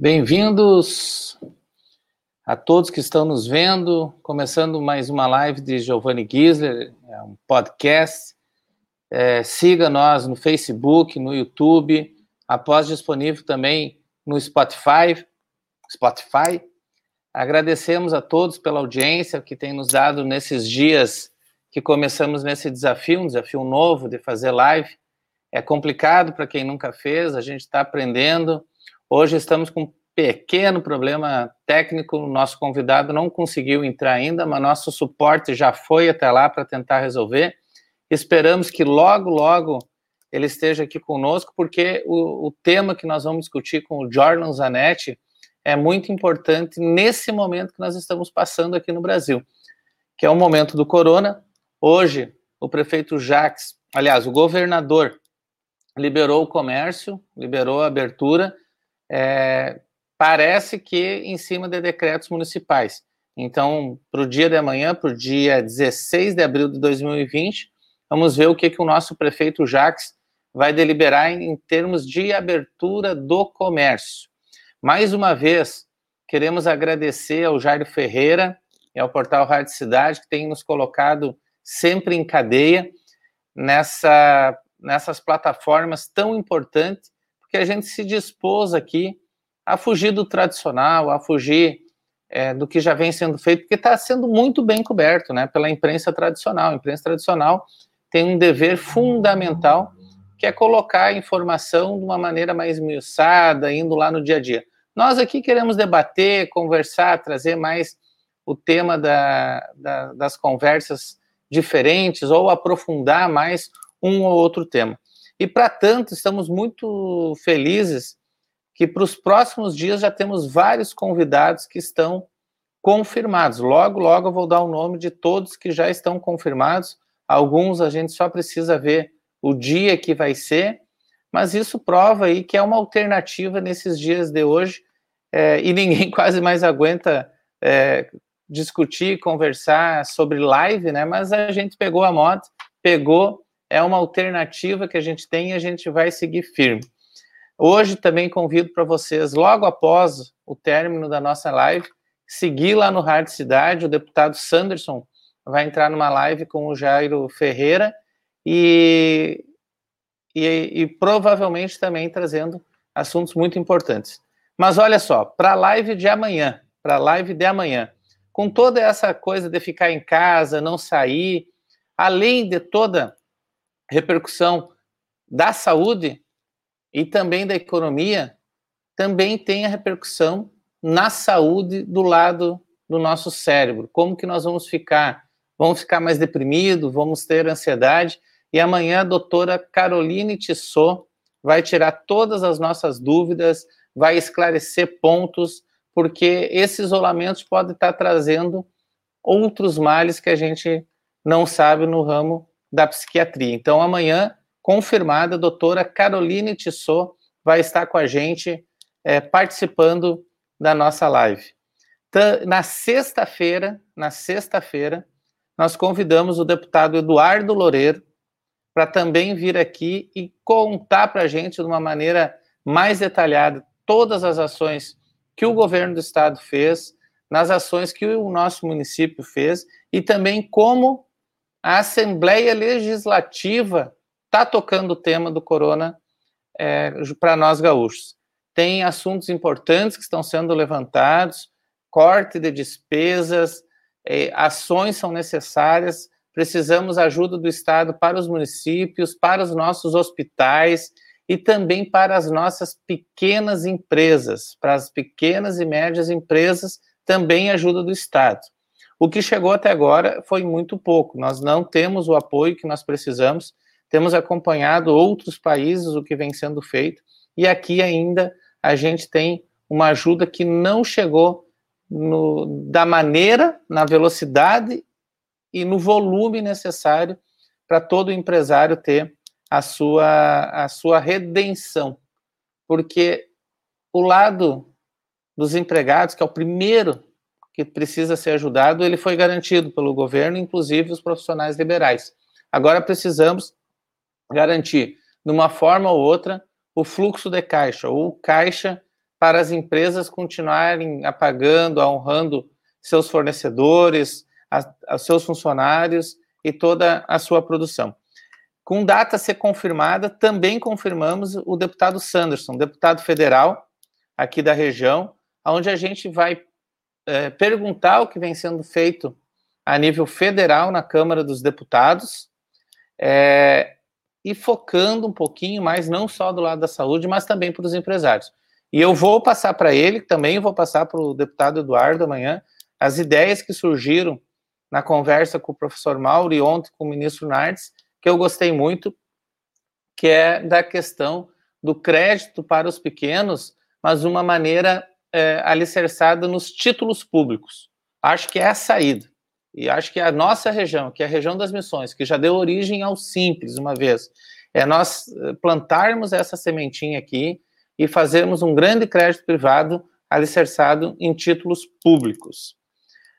Bem-vindos a todos que estão nos vendo, começando mais uma live de Giovanni Gisler, é um podcast. É, siga nós no Facebook, no YouTube, após disponível também no Spotify. Spotify. Agradecemos a todos pela audiência que tem nos dado nesses dias que começamos nesse desafio, um desafio novo de fazer live. É complicado para quem nunca fez, a gente está aprendendo Hoje estamos com um pequeno problema técnico, o nosso convidado não conseguiu entrar ainda, mas nosso suporte já foi até lá para tentar resolver. Esperamos que logo, logo ele esteja aqui conosco, porque o, o tema que nós vamos discutir com o Jordan Zanetti é muito importante nesse momento que nós estamos passando aqui no Brasil, que é o momento do corona. Hoje, o prefeito Jacques, aliás, o governador, liberou o comércio, liberou a abertura, é, parece que em cima de decretos municipais. Então, para o dia de amanhã, para o dia 16 de abril de 2020, vamos ver o que, que o nosso prefeito Jacques vai deliberar em, em termos de abertura do comércio. Mais uma vez, queremos agradecer ao Jairo Ferreira e ao portal Rádio Cidade, que tem nos colocado sempre em cadeia nessa, nessas plataformas tão importantes porque a gente se dispôs aqui a fugir do tradicional, a fugir é, do que já vem sendo feito, porque está sendo muito bem coberto né, pela imprensa tradicional. A imprensa tradicional tem um dever fundamental, que é colocar a informação de uma maneira mais miuçada, indo lá no dia a dia. Nós aqui queremos debater, conversar, trazer mais o tema da, da, das conversas diferentes ou aprofundar mais um ou outro tema. E, para tanto, estamos muito felizes que para os próximos dias já temos vários convidados que estão confirmados. Logo, logo eu vou dar o nome de todos que já estão confirmados. Alguns a gente só precisa ver o dia que vai ser, mas isso prova aí que é uma alternativa nesses dias de hoje é, e ninguém quase mais aguenta é, discutir, conversar sobre live, né? Mas a gente pegou a moda, pegou é uma alternativa que a gente tem e a gente vai seguir firme. Hoje também convido para vocês, logo após o término da nossa live, seguir lá no Rádio Cidade, o deputado Sanderson vai entrar numa live com o Jairo Ferreira e, e, e provavelmente também trazendo assuntos muito importantes. Mas olha só, para a live de amanhã, para a live de amanhã, com toda essa coisa de ficar em casa, não sair, além de toda repercussão da saúde e também da economia, também tem a repercussão na saúde do lado do nosso cérebro. Como que nós vamos ficar? Vamos ficar mais deprimidos, vamos ter ansiedade. E amanhã a doutora Caroline Tissot vai tirar todas as nossas dúvidas, vai esclarecer pontos, porque esse isolamento pode estar trazendo outros males que a gente não sabe no ramo da psiquiatria. Então, amanhã, confirmada, a doutora Caroline Tissot vai estar com a gente é, participando da nossa live. Na sexta-feira, na sexta-feira, nós convidamos o deputado Eduardo Loureiro para também vir aqui e contar para a gente de uma maneira mais detalhada todas as ações que o governo do estado fez, nas ações que o nosso município fez e também como a Assembleia Legislativa está tocando o tema do corona é, para nós gaúchos. Tem assuntos importantes que estão sendo levantados, corte de despesas, é, ações são necessárias, precisamos ajuda do Estado para os municípios, para os nossos hospitais e também para as nossas pequenas empresas, para as pequenas e médias empresas, também ajuda do Estado. O que chegou até agora foi muito pouco. Nós não temos o apoio que nós precisamos. Temos acompanhado outros países o que vem sendo feito e aqui ainda a gente tem uma ajuda que não chegou no, da maneira, na velocidade e no volume necessário para todo empresário ter a sua, a sua redenção. Porque o lado dos empregados, que é o primeiro que precisa ser ajudado, ele foi garantido pelo governo, inclusive os profissionais liberais. Agora precisamos garantir, de uma forma ou outra, o fluxo de caixa, ou caixa para as empresas continuarem apagando, honrando seus fornecedores, os seus funcionários e toda a sua produção. Com data a ser confirmada, também confirmamos o deputado Sanderson, deputado federal aqui da região, onde a gente vai é, perguntar o que vem sendo feito a nível federal na Câmara dos Deputados é, e focando um pouquinho mais, não só do lado da saúde, mas também para os empresários. E eu vou passar para ele, também vou passar para o deputado Eduardo amanhã, as ideias que surgiram na conversa com o professor Mauro e ontem com o ministro Nardes, que eu gostei muito, que é da questão do crédito para os pequenos, mas uma maneira é, alicerçada nos títulos públicos. Acho que é a saída. E acho que a nossa região, que é a região das missões, que já deu origem ao Simples uma vez, é nós eh, plantarmos essa sementinha aqui e fazermos um grande crédito privado alicerçado em títulos públicos.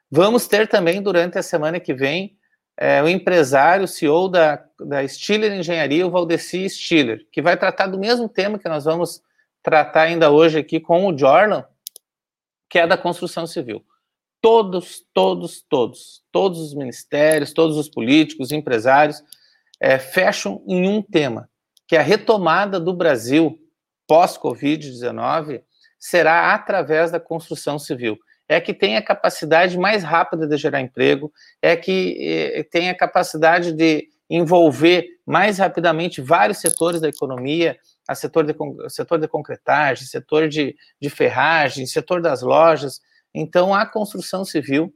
Vamos ter também, durante a semana que vem, é, o empresário, CEO da, da Stiller Engenharia, o Valdeci Stiller, que vai tratar do mesmo tema que nós vamos tratar ainda hoje aqui com o Jorlan, que é da construção civil. Todos, todos, todos, todos os ministérios, todos os políticos, empresários, é, fecham em um tema, que é a retomada do Brasil pós-Covid-19 será através da construção civil. É que tem a capacidade mais rápida de gerar emprego, é que é, tem a capacidade de envolver mais rapidamente vários setores da economia, a setor de, setor de concretagem, setor de, de ferragem, setor das lojas. Então, a construção civil,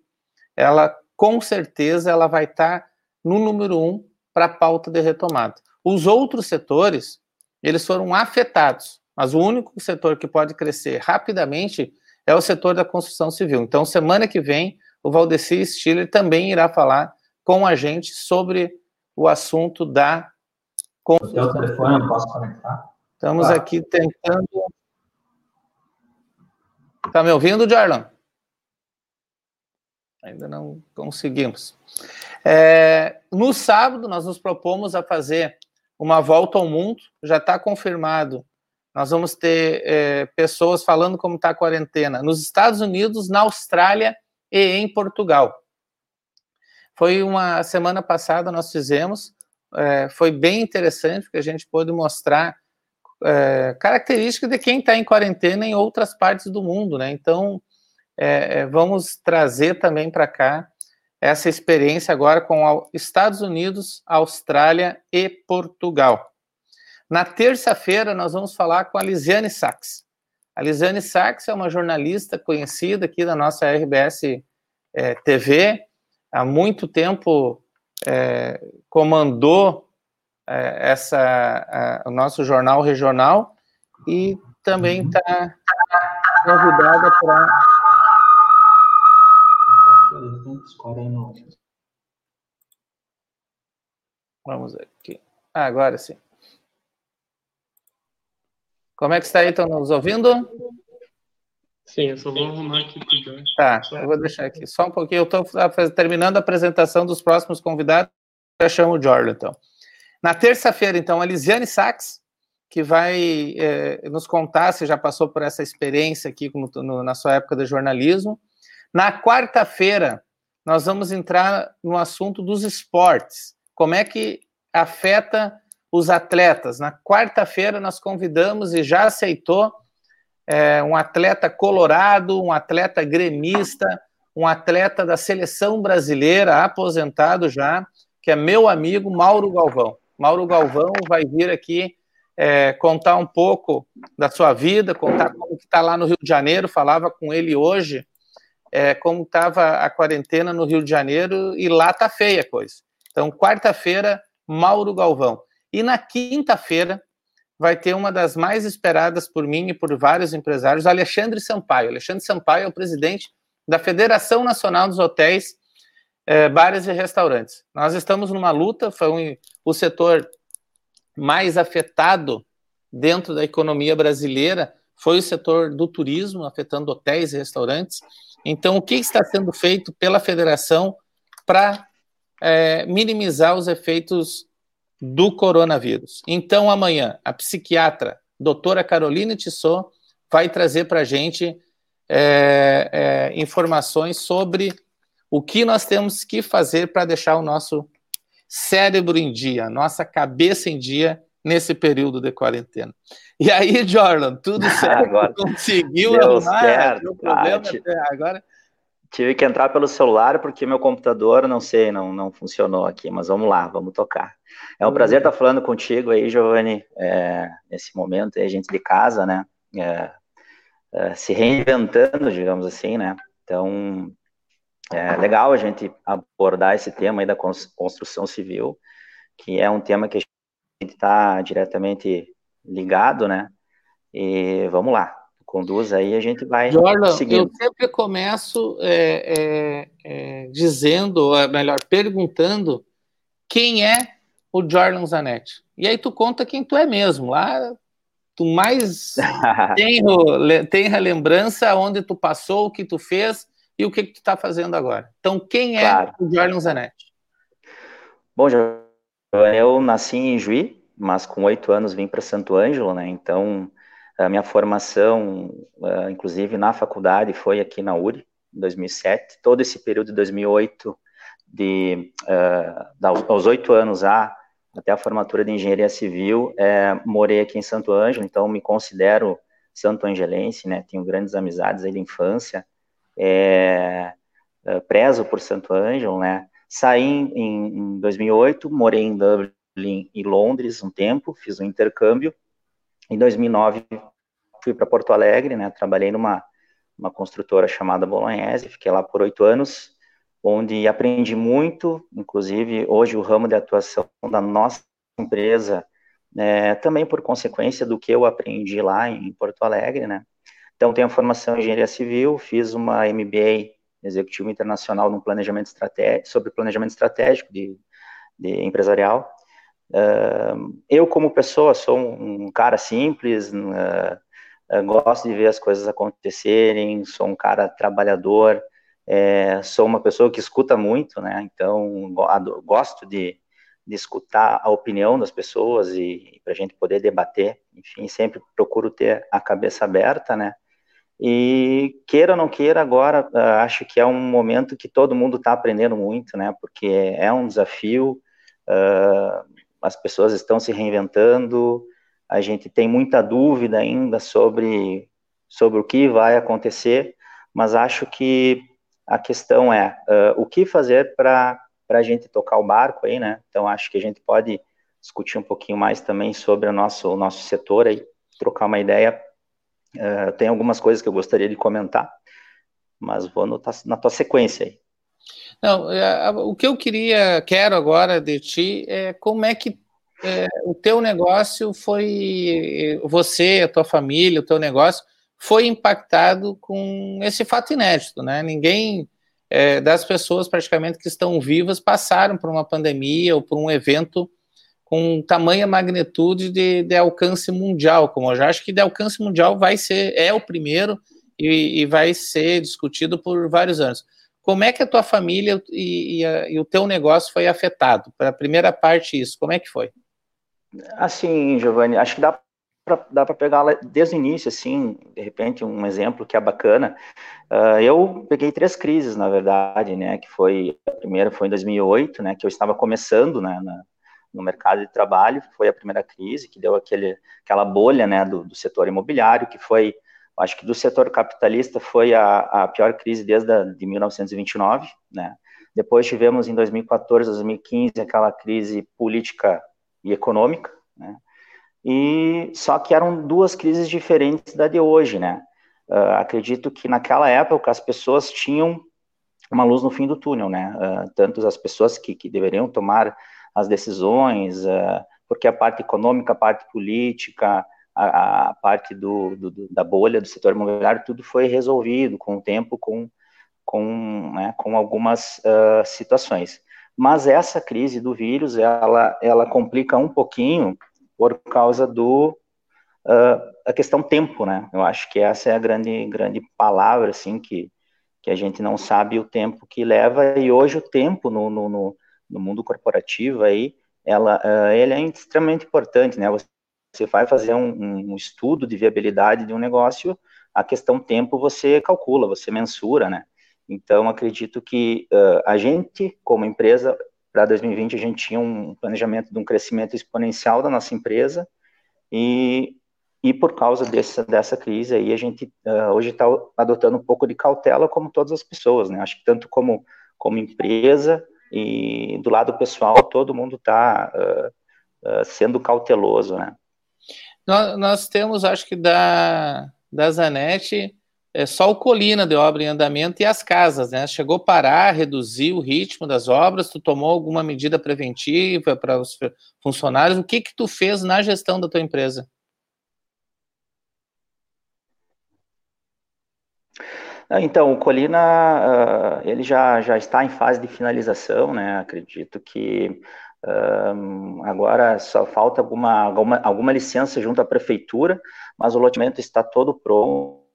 ela com certeza ela vai estar no número um para a pauta de retomada. Os outros setores, eles foram afetados, mas o único setor que pode crescer rapidamente é o setor da construção civil. Então, semana que vem, o Valdeci Stiller também irá falar com a gente sobre o assunto da construção. O telefone eu posso conectar? Estamos ah. aqui tentando. Está me ouvindo, Jarlan? Ainda não conseguimos. É, no sábado, nós nos propomos a fazer uma volta ao mundo, já está confirmado nós vamos ter é, pessoas falando como está a quarentena nos Estados Unidos, na Austrália e em Portugal. Foi uma semana passada nós fizemos, é, foi bem interessante, porque a gente pôde mostrar é, características de quem está em quarentena em outras partes do mundo, né? Então, é, é, vamos trazer também para cá essa experiência agora com Estados Unidos, Austrália e Portugal. Na terça-feira, nós vamos falar com a Lisiane Sachs. A Lisiane Sachs é uma jornalista conhecida aqui da nossa RBS é, TV. Há muito tempo é, comandou essa, a, o nosso jornal regional e também está convidada para. Vamos aqui. Ah, agora sim. Como é que está aí? Estão nos ouvindo? Sim, eu só vou arrumar aqui. Tá, eu vou deixar aqui só um pouquinho. Eu estou terminando a apresentação dos próximos convidados. Já chamo o Jordan, então. Na terça-feira, então, a Lisiane Sachs, que vai é, nos contar se já passou por essa experiência aqui no, no, na sua época de jornalismo. Na quarta-feira, nós vamos entrar no assunto dos esportes. Como é que afeta os atletas. Na quarta-feira, nós convidamos e já aceitou é, um atleta colorado, um atleta gremista, um atleta da seleção brasileira, aposentado já, que é meu amigo Mauro Galvão. Mauro Galvão vai vir aqui é, contar um pouco da sua vida, contar como está lá no Rio de Janeiro. Falava com ele hoje é, como estava a quarentena no Rio de Janeiro e lá tá feia a coisa. Então, quarta-feira, Mauro Galvão. E na quinta-feira vai ter uma das mais esperadas por mim e por vários empresários, Alexandre Sampaio. Alexandre Sampaio é o presidente da Federação Nacional dos Hotéis, eh, Bares e Restaurantes. Nós estamos numa luta, foi um, o setor mais afetado dentro da economia brasileira foi o setor do turismo, afetando hotéis e restaurantes. Então, o que está sendo feito pela federação para é, minimizar os efeitos do coronavírus. Então, amanhã, a psiquiatra doutora Carolina Tissot vai trazer para a gente é, é, informações sobre o que nós temos que fazer para deixar o nosso cérebro em dia, nossa cabeça em dia nesse período de quarentena. E aí, Jordan, tudo certo? agora, Conseguiu Deu arrumar certo, problema ah, agora? Tive que entrar pelo celular porque meu computador, não sei, não, não funcionou aqui, mas vamos lá, vamos tocar. É um uhum. prazer estar falando contigo aí, Giovanni, é, nesse momento aí, a gente de casa, né? É, é, se reinventando, digamos assim, né? Então, é legal a gente abordar esse tema aí da construção civil, que é um tema que a gente está diretamente ligado, né? E vamos lá, conduz aí, a gente vai Jordan, seguindo. Eu sempre começo é, é, é, dizendo, ou melhor, perguntando quem é o Jordan Zanetti. E aí tu conta quem tu é mesmo. Lá tu mais tem, tem a lembrança onde tu passou, o que tu fez e o que, que tu está fazendo agora. Então, quem é claro. o Jordan Zanetti? Bom, eu nasci em Juí, mas com oito anos vim para Santo Ângelo, né? Então, a minha formação, uh, inclusive na faculdade, foi aqui na URI, em 2007. Todo esse período de 2008, de, uh, aos oito anos a, até a formatura de engenharia civil, é, morei aqui em Santo Ângelo, então me considero santo angelense, né? Tenho grandes amizades aí da infância. É, é, por Santo Ângelo, né? Saí em, em 2008, morei em Dublin e Londres um tempo, fiz um intercâmbio em 2009, fui para Porto Alegre, né? Trabalhei numa uma construtora chamada Bolognese, fiquei lá por oito anos, onde aprendi muito, inclusive hoje o ramo de atuação da nossa empresa, né, também por consequência do que eu aprendi lá em Porto Alegre, né? Então, tenho a formação em engenharia civil, fiz uma MBA executivo internacional no planejamento estratégico, sobre planejamento estratégico de, de empresarial, eu, como pessoa, sou um, cara simples, uh, gosto de ver as coisas acontecerem, sou um cara trabalhador, é, sou uma pessoa que escuta muito, né? Então, gosto de, de escutar a opinião das pessoas e, e para a gente poder debater. Enfim, sempre procuro ter a cabeça aberta, né? E queira ou não queira, agora uh, acho que é um momento que todo mundo está aprendendo muito, né? Porque é um desafio. Uh, as pessoas estão se reinventando, a gente tem muita dúvida ainda sobre, sobre o que vai acontecer, mas acho que a questão é uh, o que fazer para a gente tocar o barco aí, né? Então acho que a gente pode discutir um pouquinho mais também sobre o nosso, o nosso setor aí, trocar uma ideia. Uh, tem algumas coisas que eu gostaria de comentar, mas vou no, na tua sequência aí. Não, é, o que eu queria, quero agora de ti é como é que é, o teu negócio foi, você, a tua família, o teu negócio foi impactado com esse fato inédito, né? Ninguém é, das pessoas praticamente que estão vivas passaram por uma pandemia ou por um evento com tamanha magnitude de, de alcance mundial, como eu já acho que de alcance mundial vai ser, é o primeiro e, e vai ser discutido por vários anos. Como é que a tua família e, e, a, e o teu negócio foi afetado? Para a primeira parte, isso, como é que foi? Assim, Giovanni, acho que dá dá para pegar desde o início, assim, de repente, um exemplo que é bacana. Uh, eu peguei três crises, na verdade, né, que foi, a primeira foi em 2008, né, que eu estava começando, né, na, no mercado de trabalho, foi a primeira crise, que deu aquele, aquela bolha, né, do, do setor imobiliário, que foi acho que do setor capitalista foi a, a pior crise desde a, de 1929, né? Depois tivemos em 2014, 2015 aquela crise política e econômica, né? E só que eram duas crises diferentes da de hoje, né? Uh, acredito que naquela época as pessoas tinham uma luz no fim do túnel, né? Uh, tanto as pessoas que, que deveriam tomar as decisões, uh, porque a parte econômica, a parte política, a, a parte do, do, da bolha do setor imobiliário, tudo foi resolvido com o tempo, com, com, né, com algumas uh, situações. Mas essa crise do vírus, ela, ela complica um pouquinho por causa do uh, a questão tempo, né? Eu acho que essa é a grande grande palavra, assim, que, que a gente não sabe o tempo que leva e hoje o tempo no, no, no, no mundo corporativo aí, ela, uh, ele é extremamente importante, né? Você vai fazer um, um, estudo de viabilidade de um negócio, a questão tempo você calcula, você mensura, né? Então, acredito que uh, a gente, como empresa, para 2020, a gente tinha um planejamento de um crescimento exponencial da nossa empresa e, e por causa dessa, dessa crise aí, a gente uh, hoje está adotando um pouco de cautela, como todas as pessoas, né? Acho que tanto como, como empresa e do lado pessoal, todo mundo está uh, uh, sendo cauteloso, né? Nós, nós, temos, acho que da, da Zanetti, é só o Colina de obra em andamento e as casas, né? Chegou a parar, reduzir o ritmo das obras, tu tomou alguma medida preventiva para os funcionários? O que que tu fez na gestão da tua empresa? Então, o Colina, uh, ele já, já está em fase de finalização, né? Acredito que uh, agora só falta alguma, alguma, alguma licença junto à prefeitura, mas o loteamento está todo pronto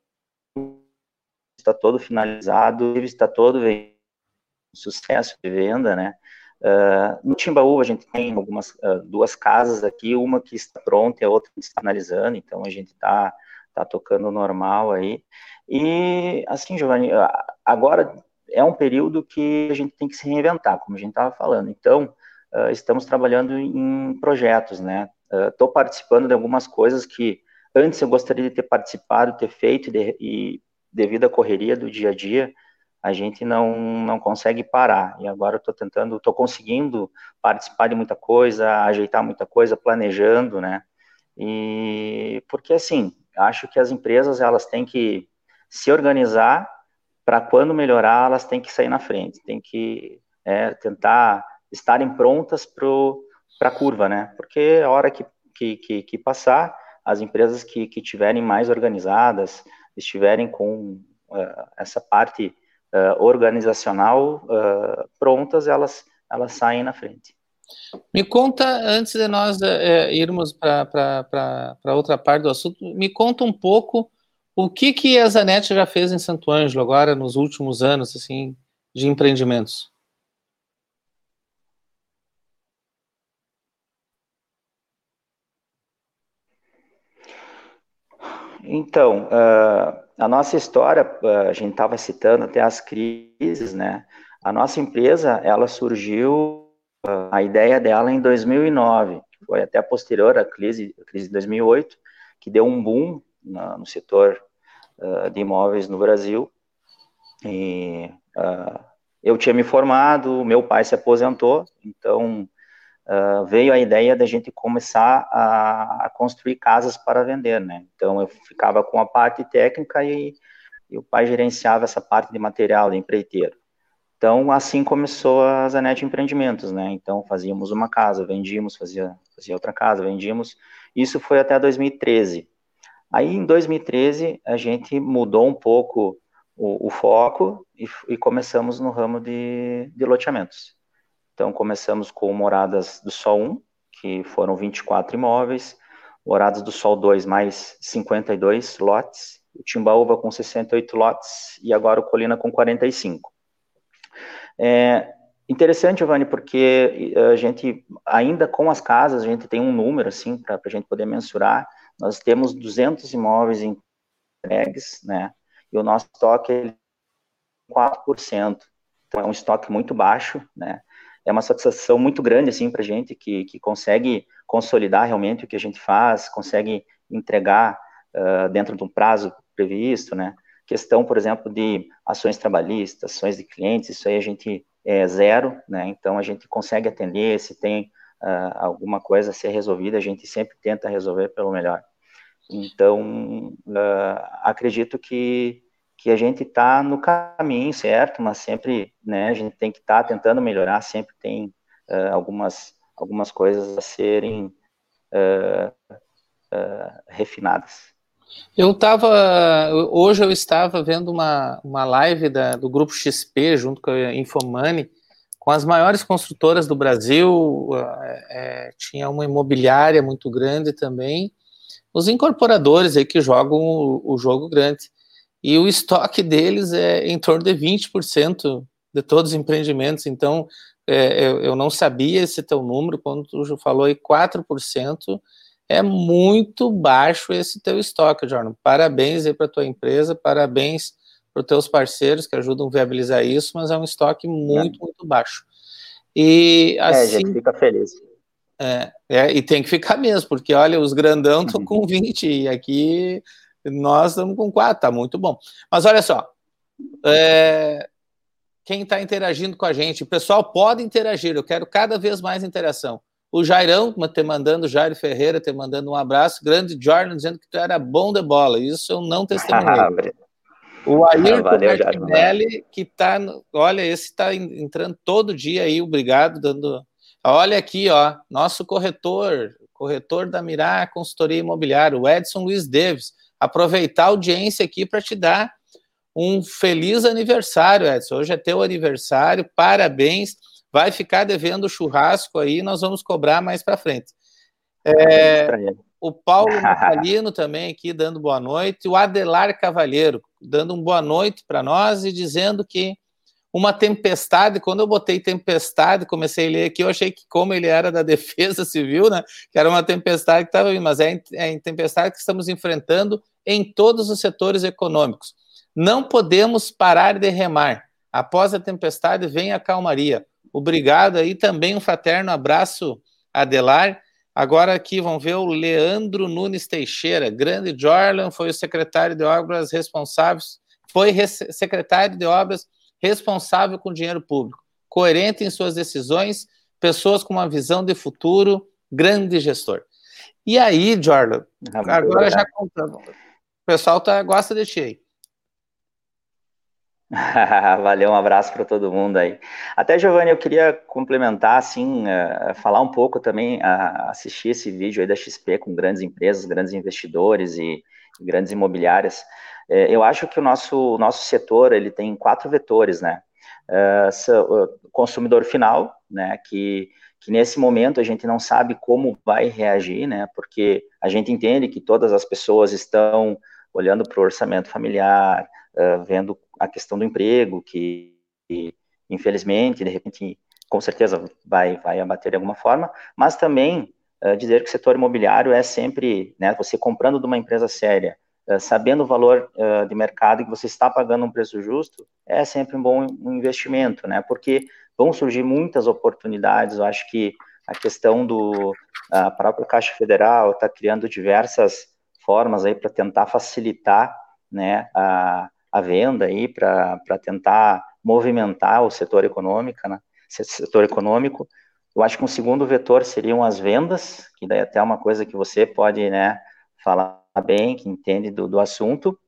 está todo finalizado, está todo em sucesso de venda, né? Uh, no Timbaúba a gente tem algumas uh, duas casas aqui, uma que está pronta e a outra que está finalizando, então a gente está tá tocando normal aí. E assim, Giovanni, agora é um período que a gente tem que se reinventar, como a gente estava falando. Então, uh, estamos trabalhando em projetos, né? Estou participando de algumas coisas que antes eu gostaria de ter participado, ter feito de, e devido à correria do dia a dia, a gente não, não consegue parar. E agora estou tentando, estou conseguindo participar de muita coisa, ajeitar muita coisa, planejando, né? E porque assim, acho que as empresas elas têm que se organizar para quando melhorar, elas têm que sair na frente, têm que é, tentar estarem prontas para a curva, né? Porque a hora que, que, que, que passar, as empresas que, que tiverem mais organizadas, estiverem com uh, essa parte uh, organizacional uh, prontas, elas, elas saem na frente. Me conta, antes de nós irmos para outra parte do assunto, me conta um pouco o que, que a Zanetti já fez em Santo Ângelo agora, nos últimos anos, assim, de empreendimentos. Então, uh, a nossa história, uh, a gente estava citando até as crises, né? A nossa empresa, ela surgiu, uh, a ideia dela em 2009, foi até posterior à crise, crise de 2008, que deu um boom no setor de imóveis no Brasil. E eu tinha me formado, meu pai se aposentou, então uh, veio a ideia da gente começar a, a, construir casas para vender, né? Então eu ficava com a parte técnica e, e o pai gerenciava essa parte de material, de empreiteiro. Então assim começou a Zanetti Empreendimentos, né? Então fazíamos uma casa, vendíamos, fazia, fazia outra casa, vendíamos. Isso foi até 2013. Aí em 2013 a gente mudou um pouco o, o foco e, e, começamos no ramo de, de loteamentos. Então, começamos com Moradas do Sol 1, que foram 24 imóveis, Moradas do Sol 2, mais 52 lotes, o Timbaúba com 68 lotes e agora o Colina com 45. É interessante, Giovanni, porque a gente, ainda com as casas, a gente tem um número, assim, para a gente poder mensurar, nós temos 200 imóveis entregues, né, e o nosso estoque é 4%. Então, é um estoque muito baixo, né, é uma satisfação muito grande, assim, para a gente, que, que consegue consolidar realmente o que a gente faz, consegue entregar uh, dentro de um prazo previsto, né? Questão, por exemplo, de ações trabalhistas, ações de clientes, isso aí a gente é zero, né? Então a gente consegue atender, se tem uh, alguma coisa a ser resolvida, a gente sempre tenta resolver pelo melhor. Então, uh, acredito que que a gente está no caminho certo, mas sempre, né, a gente tem que estar tá tentando melhorar, sempre tem uh, algumas, algumas coisas a serem uh, refinadas. Eu estava, hoje eu estava vendo uma, uma live da, do grupo XP, junto com a Infomani, com as maiores construtoras do Brasil, é, tinha uma imobiliária muito grande também, os incorporadores aí que jogam o, o jogo grande e o estoque deles é em torno de 20% de todos os empreendimentos. Então, é, eu, eu, não sabia esse teu número, quando tu falou aí 4%, É muito baixo esse teu estoque, Jordan. Parabéns aí para tua empresa, parabéns para os teus parceiros que ajudam a viabilizar isso, mas é um estoque muito, é. muito baixo. E assim, é, a gente assim, fica feliz. É, é, e tem que ficar mesmo, porque olha, os grandão estão uhum. com 20 e aqui nós estamos com 4, tá muito bom. Mas olha só, é, quem está interagindo com a gente, o pessoal pode interagir, eu quero cada vez mais interação. O Jairão te mandando, Jairo Ferreira te mandando um abraço, grande Jordan dizendo que tu era bom de bola, isso eu não testemunhei. o Ayrton ah, Martinelli, que está, olha, esse está entrando todo dia aí, obrigado, dando Olha aqui, ó, nosso corretor, corretor da Mirá Consultoria Imobiliária, o Edson Luiz Davis. Aproveitar a audiência aqui para te dar um feliz aniversário, Edson. Hoje é teu aniversário, parabéns. Vai ficar devendo churrasco aí, nós vamos cobrar mais para frente. É, o Paulo Natalino também aqui dando boa noite, o Adelar Cavalheiro dando um boa noite para nós e dizendo que uma tempestade. Quando eu botei tempestade, comecei a ler aqui, eu achei que, como ele era da Defesa Civil, né, que era uma tempestade que estava vindo, mas é, é tempestade que estamos enfrentando em todos os setores econômicos. Não podemos parar de remar. Após a tempestade, vem a calmaria. Obrigado aí também um fraterno abraço, Adelar. Agora aqui vão ver o Leandro Nunes Teixeira, grande Jorlan, foi o secretário de obras responsáveis, foi secretário de obras responsável com o dinheiro público, coerente em suas decisões, pessoas com uma visão de futuro, grande gestor. E aí, Jordan, ah, agora já contando, o pessoal tá, gosta de ti aí. Valeu, um abraço para todo mundo aí. Até, Giovanni, eu queria complementar, assim, uh, falar um pouco também, uh, assistir esse vídeo aí da XP com grandes empresas, grandes investidores e, e grandes imobiliárias. É, eu acho que o nosso, nosso setor ele tem quatro vetores, né? Uh, consumidor final, né? Que, que nesse momento a gente não sabe como vai reagir, né? Porque a gente entende que todas as pessoas estão olhando para o orçamento familiar, uh, vendo a questão do emprego, que, que infelizmente, de repente, com certeza vai, vai abater de alguma forma, mas também uh, dizer que o setor imobiliário é sempre, né, você comprando de uma empresa séria, sabendo o valor uh, de mercado que você está pagando um preço justo, é sempre um bom investimento, né? Porque vão surgir muitas oportunidades. Eu acho que a questão do a própria Caixa Federal está criando diversas formas aí para tentar facilitar, né, a, a venda aí para tentar movimentar o setor econômico, né? Setor econômico. Eu acho que um segundo vetor seriam as vendas, que daí até é uma coisa que você pode, né, falar bem, que entende do, do assunto.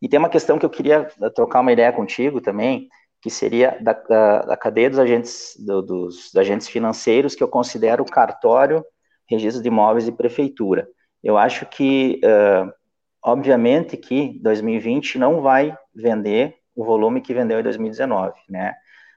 E tem uma questão que eu queria trocar uma ideia contigo também, que seria da, da, da cadeia dos agentes, do, dos agentes financeiros, que eu considero cartório, registro de imóveis e prefeitura. Eu acho que, uh, obviamente, que 2020 não vai vender o volume que vendeu em 2019, né?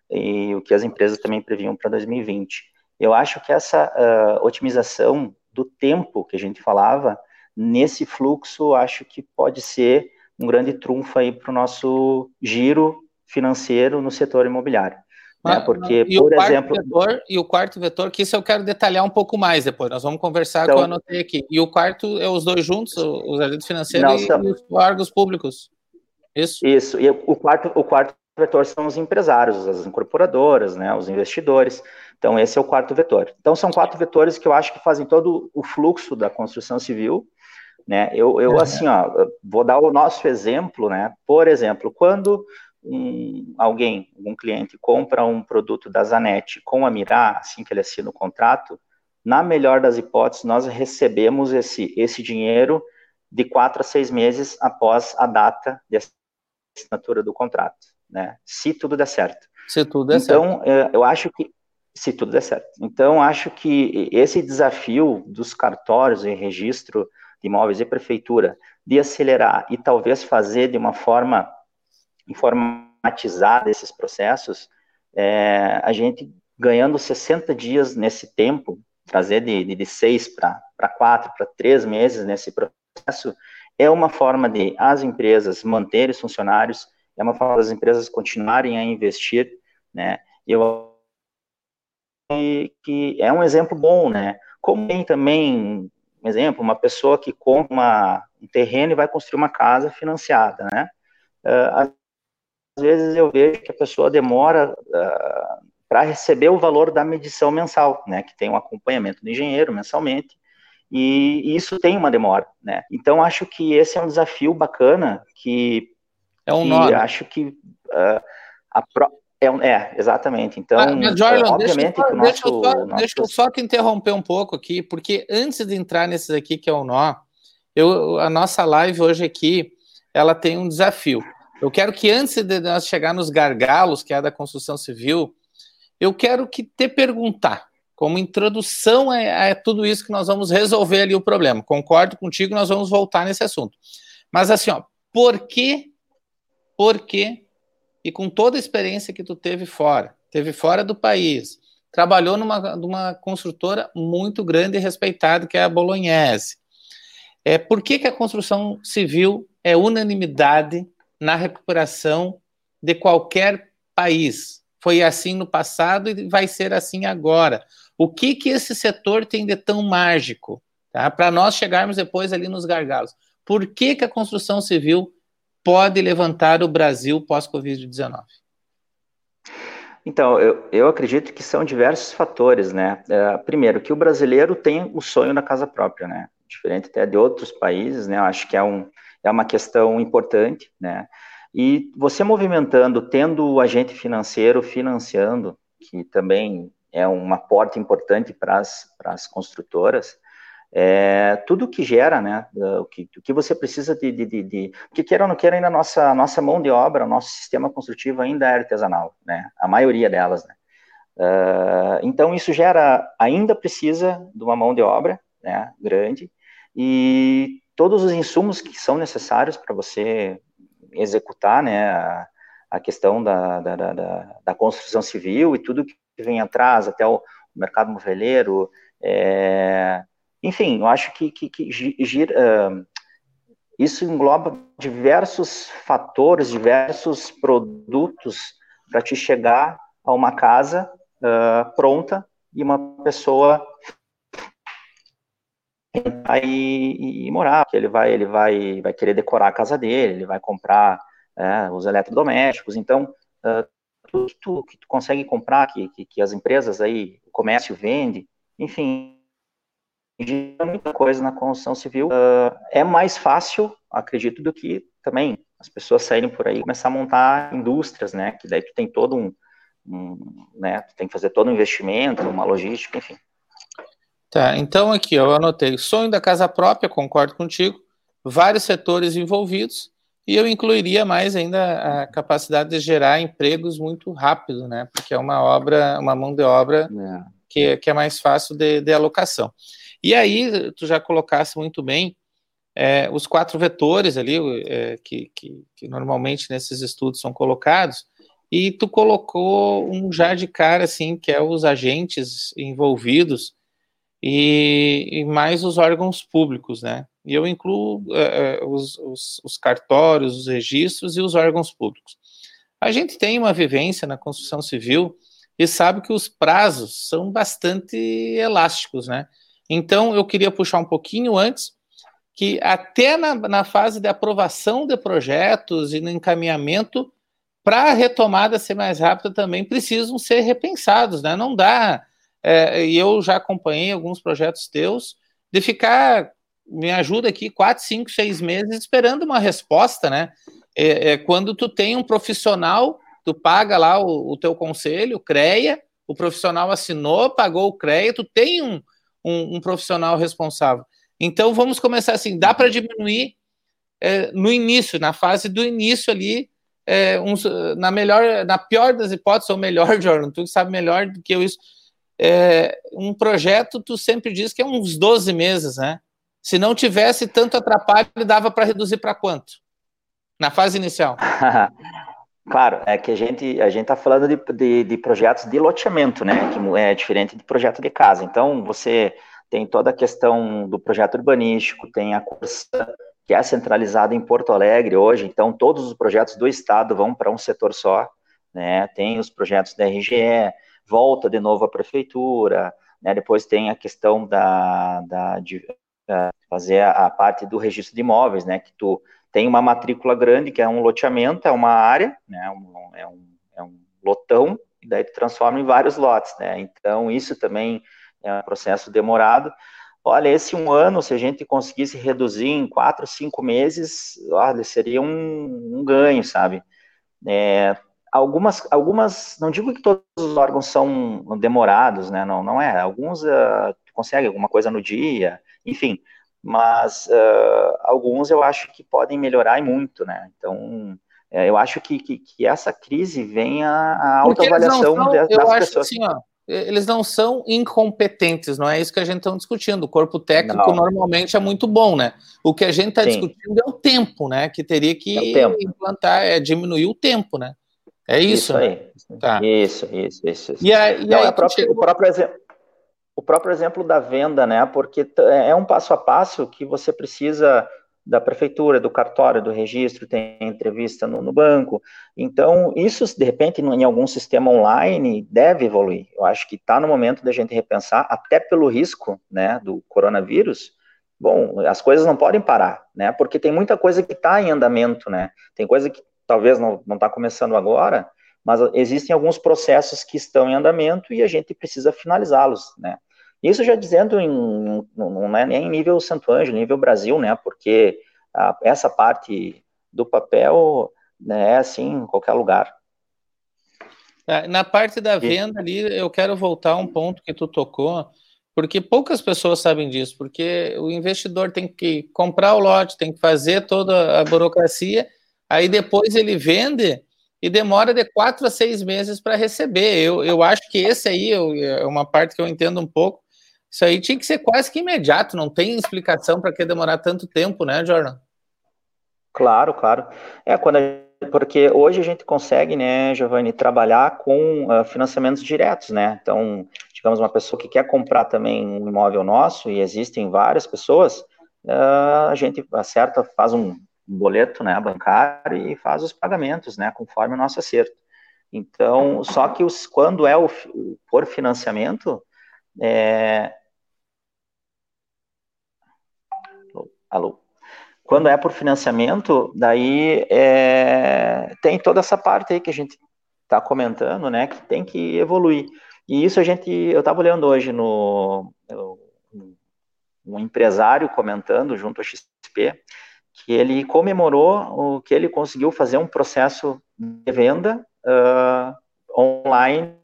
E o que as empresas também previam para 2020. Eu acho que essa uh, otimização do tempo que a gente falava nesse fluxo, acho que pode ser um grande trunfo aí para o nosso giro financeiro no setor imobiliário. Né? Ah, Porque, e por exemplo. Vetor, e o quarto vetor, que isso eu quero detalhar um pouco mais depois, nós vamos conversar então, que eu anotei aqui. E o quarto é os dois juntos, os agentes financeiros e são... os órgãos públicos. Isso? Isso, e o quarto, o quarto vetor são os empresários, as incorporadoras, né, os investidores. Então, esse é o quarto vetor. Então, são quatro vetores que eu acho que fazem todo o fluxo da construção civil né? Eu, eu assim, ó, vou dar o nosso exemplo, né? Por exemplo, quando um, alguém, um cliente, compra um produto da Zanetti com a Mirá, assim que ele assina o contrato, na melhor das hipóteses, nós recebemos esse, esse dinheiro de quatro a seis meses após a data de assinatura do contrato, né? Se tudo der certo. Se tudo der então, certo. Então, eu acho que se tudo der certo. Então, acho que esse desafio dos cartórios em registro de imóveis e prefeitura de acelerar e talvez fazer de uma forma informatizada esses processos, é, a gente ganhando 60 dias nesse tempo, trazer de, de, de seis para quatro, para três meses nesse processo, é uma forma de as empresas manterem os funcionários, é uma forma das empresas continuarem a investir, né? Eu que é um exemplo bom, né? Como tem também exemplo, uma pessoa que compra uma, um terreno e vai construir uma casa financiada, né? Uh, às vezes eu vejo que a pessoa demora uh, para receber o valor da medição mensal, né? Que tem um acompanhamento do engenheiro mensalmente, e, e isso tem uma demora, né? Então acho que esse é um desafio bacana que é um nó. Né? Acho que uh, a pro... é, é, exatamente. Então, ah, mas, Jordan, obviamente deixa, que o deixa nosso, eu só, nosso... deixa eu só te interromper um pouco aqui, porque antes de entrar nesses aqui que é o nó, eu, a nossa live hoje aqui, ela tem um desafio. Eu quero que antes de nós chegar nos gargalos, que é a da construção civil, eu quero que te perguntar, como introdução a, a tudo isso que nós vamos resolver ali o problema. Concordo contigo, nós vamos voltar nesse assunto. Mas assim, ó, por que, por que, e com toda a experiência que tu teve fora, teve fora do país, trabalhou numa, numa construtora muito grande e respeitada, que é a Bolognese. É, por que, que a construção civil é unanimidade na recuperação de qualquer país? Foi assim no passado e vai ser assim agora. O que que esse setor tem de tão mágico? Tá? Para nós chegarmos depois ali nos gargalos. Por que, que a construção civil pode levantar o Brasil pós-Covid-19? Então, eu, eu acredito que são diversos fatores, né? É, primeiro, que o brasileiro tem o sonho da casa própria, né? Diferente até de outros países, né? Eu acho que é, um, é uma questão importante, né? E você movimentando, tendo o agente financeiro financiando, que também é uma porta importante para as construtoras, é, tudo que gera, né, o que, o que você precisa de, de, de, de que queira ou não queira, ainda a nossa, nossa mão de obra, o nosso sistema construtivo ainda é artesanal, né, a maioria delas, né. Uh, então isso gera, ainda precisa de uma mão de obra, né, grande, e todos os insumos que são necessários para você executar, né, a, a questão da, da, da, da, construção civil e tudo que vem atrás, até o mercado moveleiro, é, enfim, eu acho que, que, que gira, uh, isso engloba diversos fatores, diversos produtos para te chegar a uma casa uh, pronta e uma pessoa e, e, morar, que ele vai, ele vai, vai querer decorar a casa dele, ele vai comprar os eletrodomésticos, então uh, tudo que tu, que tu consegue comprar, que, que, que, as empresas aí, o comércio vende, enfim, muita coisa na construção civil. Uh, é mais fácil, acredito, do que também as pessoas saírem por aí e começar a montar indústrias, né? Que daí tu tem todo um, um né? Tu tem que fazer todo um investimento, uma logística, enfim. Tá, então aqui eu anotei sonho da casa própria, concordo contigo, vários setores envolvidos, e eu incluiria mais ainda a capacidade de gerar empregos muito rápido, né? Porque é uma obra, uma mão de obra é. que, que é mais fácil de, de alocação. E aí, tu já colocasse muito bem é, os quatro vetores ali, é, que, que, que, normalmente nesses estudos são colocados, e tu colocou um já de cara, assim, que é os agentes envolvidos e, e mais os órgãos públicos, né? E eu incluo é, é os, os, os cartórios, os registros e os órgãos públicos. A gente tem uma vivência na construção civil e sabe que os prazos são bastante elásticos, né? Então, eu queria puxar um pouquinho antes, que até na, na fase de aprovação de projetos e no encaminhamento, para a retomada ser mais rápida também precisam ser repensados, né? Não dá. É, e eu já acompanhei alguns projetos teus de ficar, me ajuda aqui, quatro, cinco, seis meses esperando uma resposta, né? É, é, quando tu tem um profissional, tu paga lá o, o teu conselho, o CREA, o profissional assinou, pagou o CREA, tu tem um, um, um profissional responsável. Então vamos começar assim, dá para diminuir é, no início, na fase do início ali, é, uns, na melhor, na pior das hipóteses, ou melhor, Jordan, tu sabe melhor do que eu isso. É, um projeto, tu sempre diz que é uns 12 meses, né? Se não tivesse tanto atrapalho, dava para reduzir para quanto? Na fase inicial. Claro, é que a gente a gente está falando de, de, de, projetos de loteamento, né? Que é diferente de projeto de casa. Então você tem toda a questão do projeto urbanístico, tem a cursa que é centralizada em Porto Alegre hoje. Então todos os projetos do estado vão para um setor só, né? Tem os projetos da RGE, volta de novo à prefeitura, né? Depois tem a questão da, da de, uh, fazer a, a, parte do registro de imóveis, né? Que tu tem uma matrícula grande, que é um loteamento, é uma área, né? Um, é, um, é um lotão, e daí tu transforma em vários lotes, né? Então, isso também é um processo demorado. Olha, esse um ano, se a gente conseguisse reduzir em quatro, cinco meses, olha, seria um, um ganho, sabe? É, algumas, algumas, não digo que todos os órgãos são demorados, né? Não, não é. Alguns uh, consegue alguma coisa no dia, enfim. Mas uh, alguns eu acho que podem melhorar e muito, né? Então, é, eu acho que, que, que, essa crise vem a, a autoavaliação das, eu acho pessoas. Assim, ó, eles não são incompetentes, não é isso que a gente está discutindo. O corpo técnico não. normalmente é muito bom, né? O que a gente está discutindo é o tempo, né? Que teria que é implantar, é diminuir o tempo, né? É isso. Isso né? aí. Tá. Isso, isso, isso. isso. E, a, e não, aí, é chegou... o, próprio exemplo, o próprio exemplo da venda, né? Porque é um passo a passo que você precisa da prefeitura, do cartório, do registro, tem entrevista no, no, banco. Então, isso, de repente, em algum sistema online, deve evoluir. Eu acho que está no momento da gente repensar, até pelo risco né, do coronavírus. Bom, as coisas não podem parar, né? Porque tem muita coisa que está em andamento, né? Tem coisa que talvez não está começando agora, mas existem alguns processos que estão em andamento e a gente precisa finalizá-los, né? Isso já dizendo em, não é nem em nível Santo Ângelo, nível Brasil, né? Porque a, essa parte do papel né, é assim em qualquer lugar. É, na parte da venda ali, eu quero voltar a um ponto que tu tocou, porque poucas pessoas sabem disso, porque o investidor tem que comprar o lote, tem que fazer toda a burocracia, aí depois ele vende e demora de quatro a seis meses para receber. Eu, eu acho que esse aí é uma parte que eu entendo um pouco, isso aí tinha que ser quase que imediato, não tem explicação para que demorar tanto tempo, né, Jordan? Claro, claro. É, quando a, porque hoje a gente consegue, né, Giovanni, trabalhar com uh, financiamentos diretos, né? Então, digamos, uma pessoa que quer comprar também um imóvel nosso, e existem várias pessoas, uh, a gente acerta, faz um boleto, né, bancário e faz os pagamentos, né, conforme o nosso acerto. Então, só que os, quando é o, o por financiamento, é... Alô? Quando é por financiamento, daí é... tem toda essa parte aí que a gente está comentando, né, que tem que evoluir. E isso a gente, eu estava olhando hoje no um empresário comentando junto ao XP que ele comemorou o que ele conseguiu fazer um processo de venda uh, online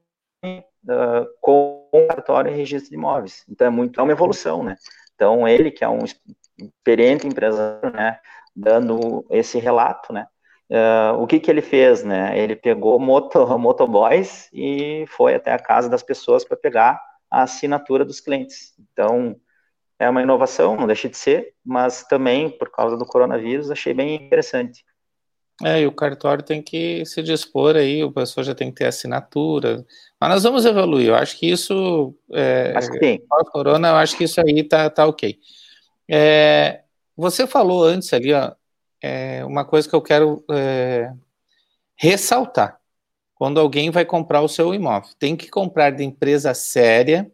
uh, com cartório e registro de imóveis. Então é muito é uma evolução, né? Então ele que é um experiente empresário, né, dando esse relato, né? Uh, o que que ele fez, né? Ele pegou moto, motoboys e foi até a casa das pessoas para pegar a assinatura dos clientes. Então é uma inovação, não deixa de ser, mas também por causa do coronavírus achei bem interessante. É, e o cartório tem que se dispor aí, o pessoal já tem que ter assinatura. Mas nós vamos evoluir, eu acho que isso. É, acho que sim. Corona, eu acho que isso aí tá, tá ok. É, você falou antes ali, ó, é, uma coisa que eu quero é, ressaltar. Quando alguém vai comprar o seu imóvel, tem que comprar de empresa séria,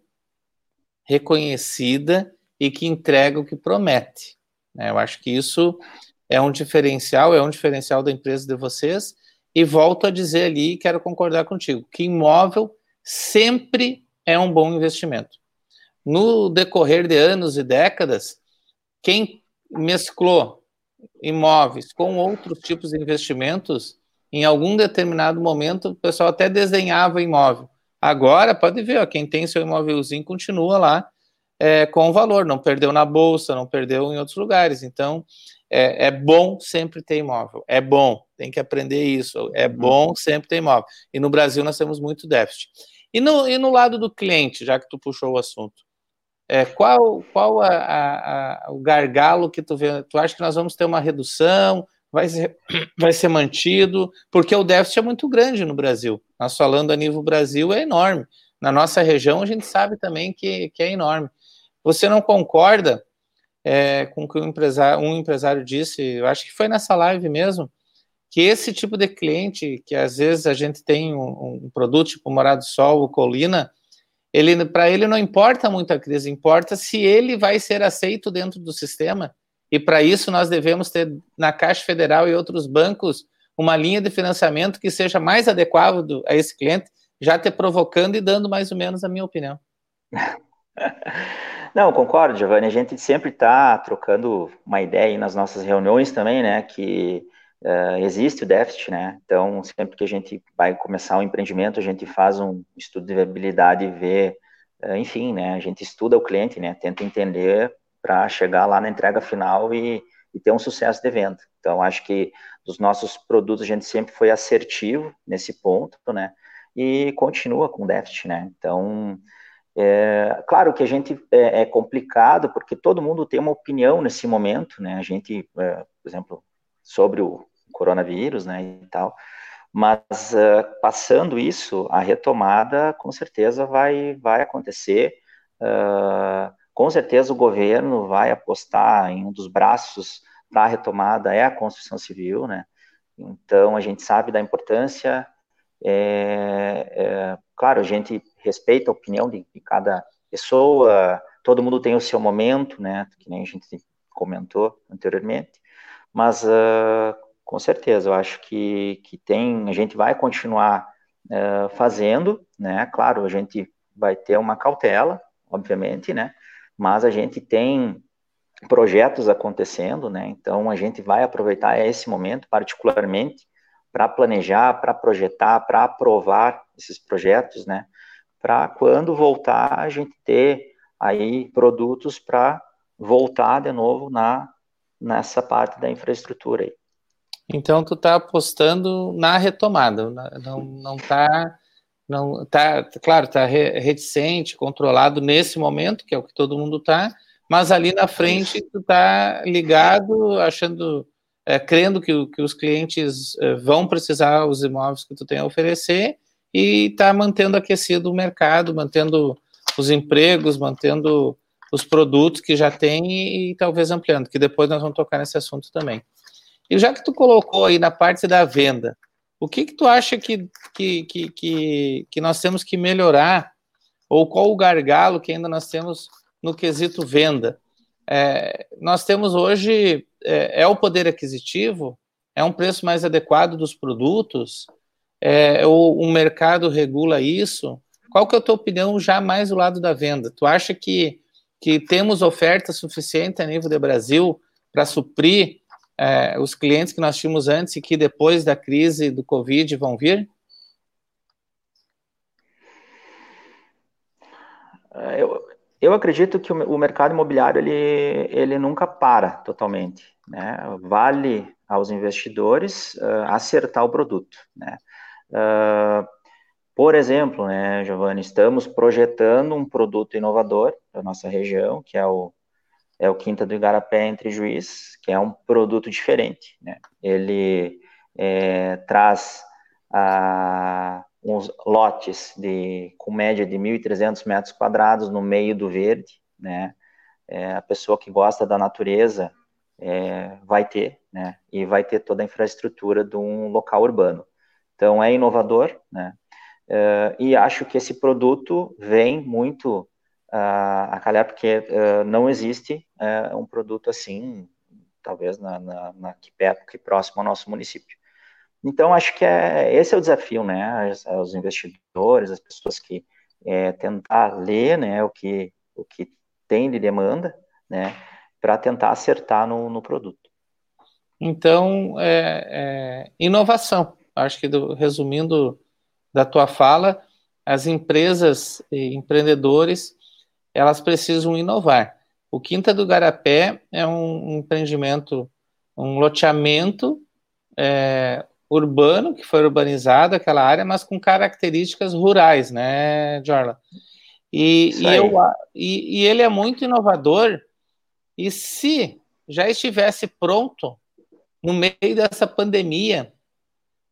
reconhecida e que entrega o que promete. Né? Eu acho que isso é um diferencial, é um diferencial da empresa de vocês. E volto a dizer ali, quero concordar contigo, que imóvel sempre é um bom investimento. No decorrer de anos e décadas, quem mesclou imóveis com outros tipos de investimentos, em algum determinado momento, o pessoal até desenhava imóvel. Agora, pode ver, ó, quem tem seu imóvelzinho continua lá é, com valor, não perdeu na bolsa, não perdeu em outros lugares. Então, é, é, bom sempre ter imóvel. É bom, tem que aprender isso. É uhum. bom sempre ter imóvel. E no Brasil nós temos muito déficit. E no, e no lado do cliente, já que tu puxou o assunto, é, qual, qual a, a, a, o gargalo que tu vê? Tu acha que nós vamos ter uma redução? Vai ser, vai ser mantido? Porque o déficit é muito grande no Brasil. Nós falando a nível Brasil é enorme. Na nossa região a gente sabe também que, que é enorme. Você não concorda é, com o que um empresário, um empresário disse, eu acho que foi nessa live mesmo, que esse tipo de cliente, que às vezes a gente tem um, um produto tipo Morado Sol ou Colina, ele para ele não importa muito a crise, importa se ele vai ser aceito dentro do sistema. E para isso nós devemos ter na Caixa Federal e outros bancos uma linha de financiamento que seja mais adequado a esse cliente, já te provocando e dando mais ou menos a minha opinião. Não, concordo, Giovanni. A gente sempre está trocando uma ideia nas nossas reuniões também, né? Que uh, existe o déficit, né? Então, sempre que a gente vai começar um empreendimento, a gente faz um estudo de viabilidade e vê, uh, enfim, né? A gente estuda o cliente, né? Tenta entender para chegar lá na entrega final e, e ter um sucesso de venda. Então, acho que dos nossos produtos a gente sempre foi assertivo nesse ponto, né? E continua com déficit, né? Então, é, claro que a gente é, é, complicado porque todo mundo tem uma opinião nesse momento, né? A gente, é, por exemplo, sobre o coronavírus, né, e tal. Mas uh, passando isso, a retomada com certeza vai, vai acontecer. Uh, com certeza o governo vai apostar em um dos braços da retomada é a construção civil, né? Então a gente sabe da importância. É, é, claro, a gente respeita a opinião de, de, cada pessoa. Todo mundo tem o seu momento, né? Que nem a gente comentou anteriormente. Mas uh, com certeza, eu acho que, que tem, a gente vai continuar uh, fazendo, né? Claro, a gente vai ter uma cautela, obviamente, né? Mas a gente tem projetos acontecendo, né? Então a gente vai aproveitar esse momento, particularmente, para planejar, para projetar, para aprovar esses projetos, né? Para quando voltar a gente ter aí produtos para voltar de novo na nessa parte da infraestrutura aí. Então tu está apostando na retomada, não não está não tá, claro, está reticente, controlado nesse momento, que é o que todo mundo está, mas ali na frente tu está ligado, achando, é, crendo que, que os clientes é, vão precisar os imóveis que tu tem a oferecer e está mantendo aquecido o mercado, mantendo os empregos, mantendo os produtos que já tem e, e, talvez ampliando, que depois nós vamos tocar nesse assunto também. E já que tu colocou aí na parte da venda, o que que tu acha que, que, que, que, que nós temos que melhorar ou qual o gargalo que ainda nós temos no quesito venda? É, nós temos hoje, é, é, o poder aquisitivo, é um preço mais adequado dos produtos, é, o, o mercado regula isso, qual que é a tua opinião já mais do lado da venda? Tu acha que que temos oferta suficiente a nível de Brasil para suprir é, os clientes que nós tínhamos antes e que depois da crise do Covid vão vir? É, eu, eu acredito que o, o mercado imobiliário ele, ele nunca para totalmente. Né? Vale aos investidores uh, acertar o produto. Né? Uh, por exemplo, né, Giovanni, estamos projetando um produto inovador da nossa região, que é o, é o Quinta do Igarapé entre Juiz, que é um produto diferente. Né? Ele é, traz ah, uns lotes de, com média de 1.300 metros quadrados no meio do verde. Né? É, a pessoa que gosta da natureza é, vai ter, né? e vai ter toda a infraestrutura de um local urbano. Então, é inovador, né? Uh, e acho que esse produto vem muito a calhar, porque uh, não existe um produto assim, talvez na, na, na aqui perto, aqui próximo ao nosso município. Então, acho que é, esse é o desafio, né? Os investidores, as pessoas que é, tentar ler né, o, que, o que tem de demanda, né? Para tentar acertar no, no produto. Então, é, é, inovação. Acho que, do, resumindo da tua fala, as empresas e empreendedores, elas precisam inovar. O Quinta do Garapé é um empreendimento, um loteamento é, urbano, que foi urbanizado aquela área, mas com características rurais, né, Jorla? E, e, eu, e, e ele é muito inovador, e se já estivesse pronto no meio dessa pandemia,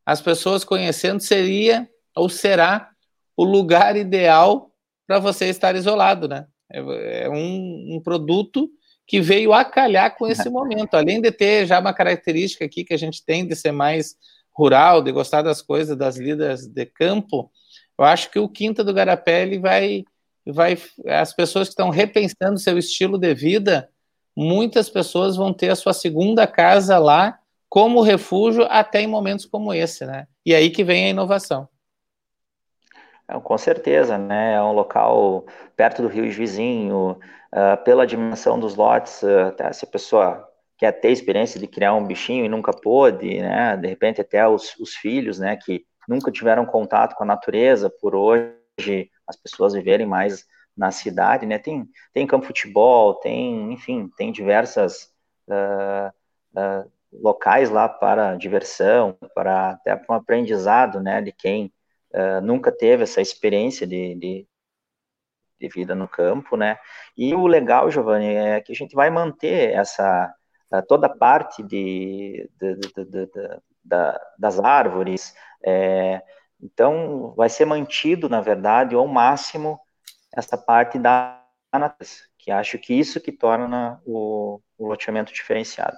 as pessoas conhecendo, seria ou será o lugar ideal para você estar isolado, né? É, é um, um, produto que veio a calhar com esse momento, além de ter já uma característica aqui que a gente tem de ser mais rural, de gostar das coisas, das lidas de campo, eu acho que o Quinta do Garapé ele vai, vai as pessoas que estão repensando seu estilo de vida, muitas pessoas vão ter a sua segunda casa lá como refúgio até em momentos como esse, né? E aí que vem a inovação. Com certeza, né? É um local perto do rio vizinho, uh, pela dimensão dos lotes, uh, se a pessoa quer ter experiência de criar um bichinho e nunca pôde, né? De repente até os, os filhos, né? Que nunca tiveram contato com a natureza, por hoje as pessoas viverem mais na cidade, né? Tem, tem campo de futebol, tem, enfim, tem diversas uh, locais lá para diversão, para até para um aprendizado, né? De quem uh, nunca teve essa experiência de, de, de, vida no campo, né? E o legal, Giovanni, é que a gente vai manter essa toda a parte de, de, de das árvores, é, então, vai ser mantido, na verdade, ao máximo, essa parte da natureza, que acho que isso que torna o, o loteamento diferenciado.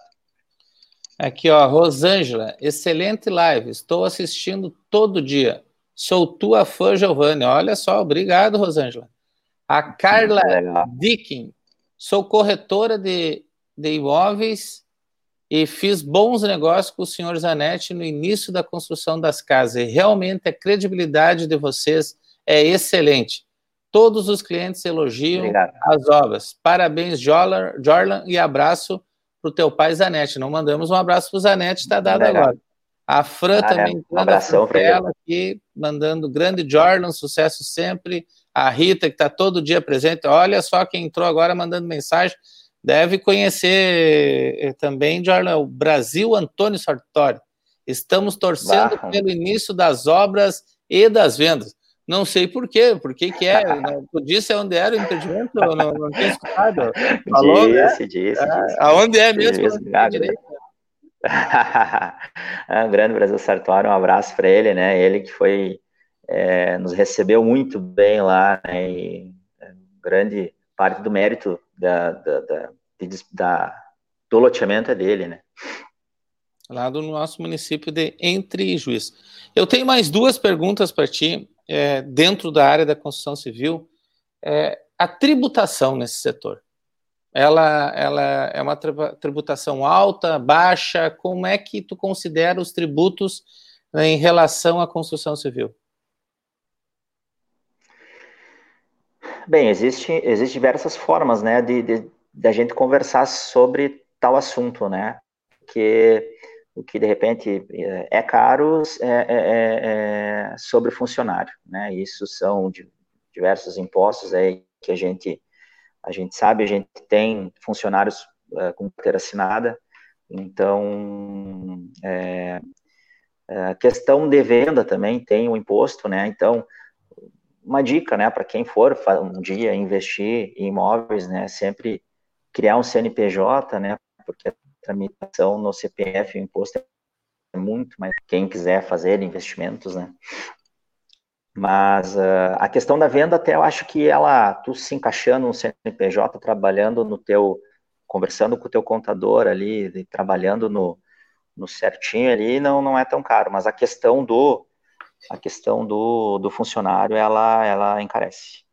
Aqui, ó, Rosângela, excelente live, estou assistindo todo dia. Sou tua fã, Giovanni. Olha só, obrigado, Rosângela. A Carla Dickin, sou corretora de, de imóveis e fiz bons negócios com o senhor Zanetti no início da construção das casas. E realmente a credibilidade de vocês é excelente. Todos os clientes elogiam Obrigado. as obras. Parabéns, Jorlan, e abraço para o teu pai Zanetti. Não mandamos um abraço para o Zanetti, está dado Legal. agora. A Fran ah, também é. um abração para ela aqui, mandando grande Jordan, sucesso sempre. A Rita, que está todo dia presente. Olha só quem entrou agora mandando mensagem deve conhecer eh, também, Jordan, o Brasil Antônio Sartori. Estamos torcendo bah. pelo início das obras e das vendas. Não sei por quê, por que que é? Tu disse onde era o impedimento? Não, não, tinha escutado. Falou, né? disse, né? disse, disse. Aonde é mesmo? Disse, ah, grande Brasil Sartori, um abraço para ele, né? Ele que foi é, nos recebeu muito bem lá, né? E, é, grande parte do mérito da, da, da, da, do loteamento é dele, né? Lá do nosso município de Entre Juiz. Eu tenho mais duas perguntas para ti, é, dentro da área da construção civil. É, a tributação nesse setor, ela, ela é uma tributação alta, baixa? Como é que tu considera os tributos né, em relação à construção civil? Bem, existe, existe diversas formas, né, de, de, de a gente conversar sobre tal assunto, né, que o que de repente é, é caro é, é, é, é sobre funcionário, né, isso são diversos impostos aí que a gente, a gente sabe, a gente tem funcionários é, com carteira assinada, então, é, a questão de venda também tem o imposto, né, então, uma dica, né, para quem for um dia investir em imóveis, né, sempre criar um CNPJ, né, porque a tramitação no CPF, o imposto é muito, mas quem quiser fazer investimentos, né. Mas uh, a questão da venda, até eu acho que ela, tu se encaixando no CNPJ, trabalhando no teu, conversando com o teu contador ali, trabalhando no, no certinho ali, não, não é tão caro. Mas a questão do a questão do, do funcionário ela, ela encarece.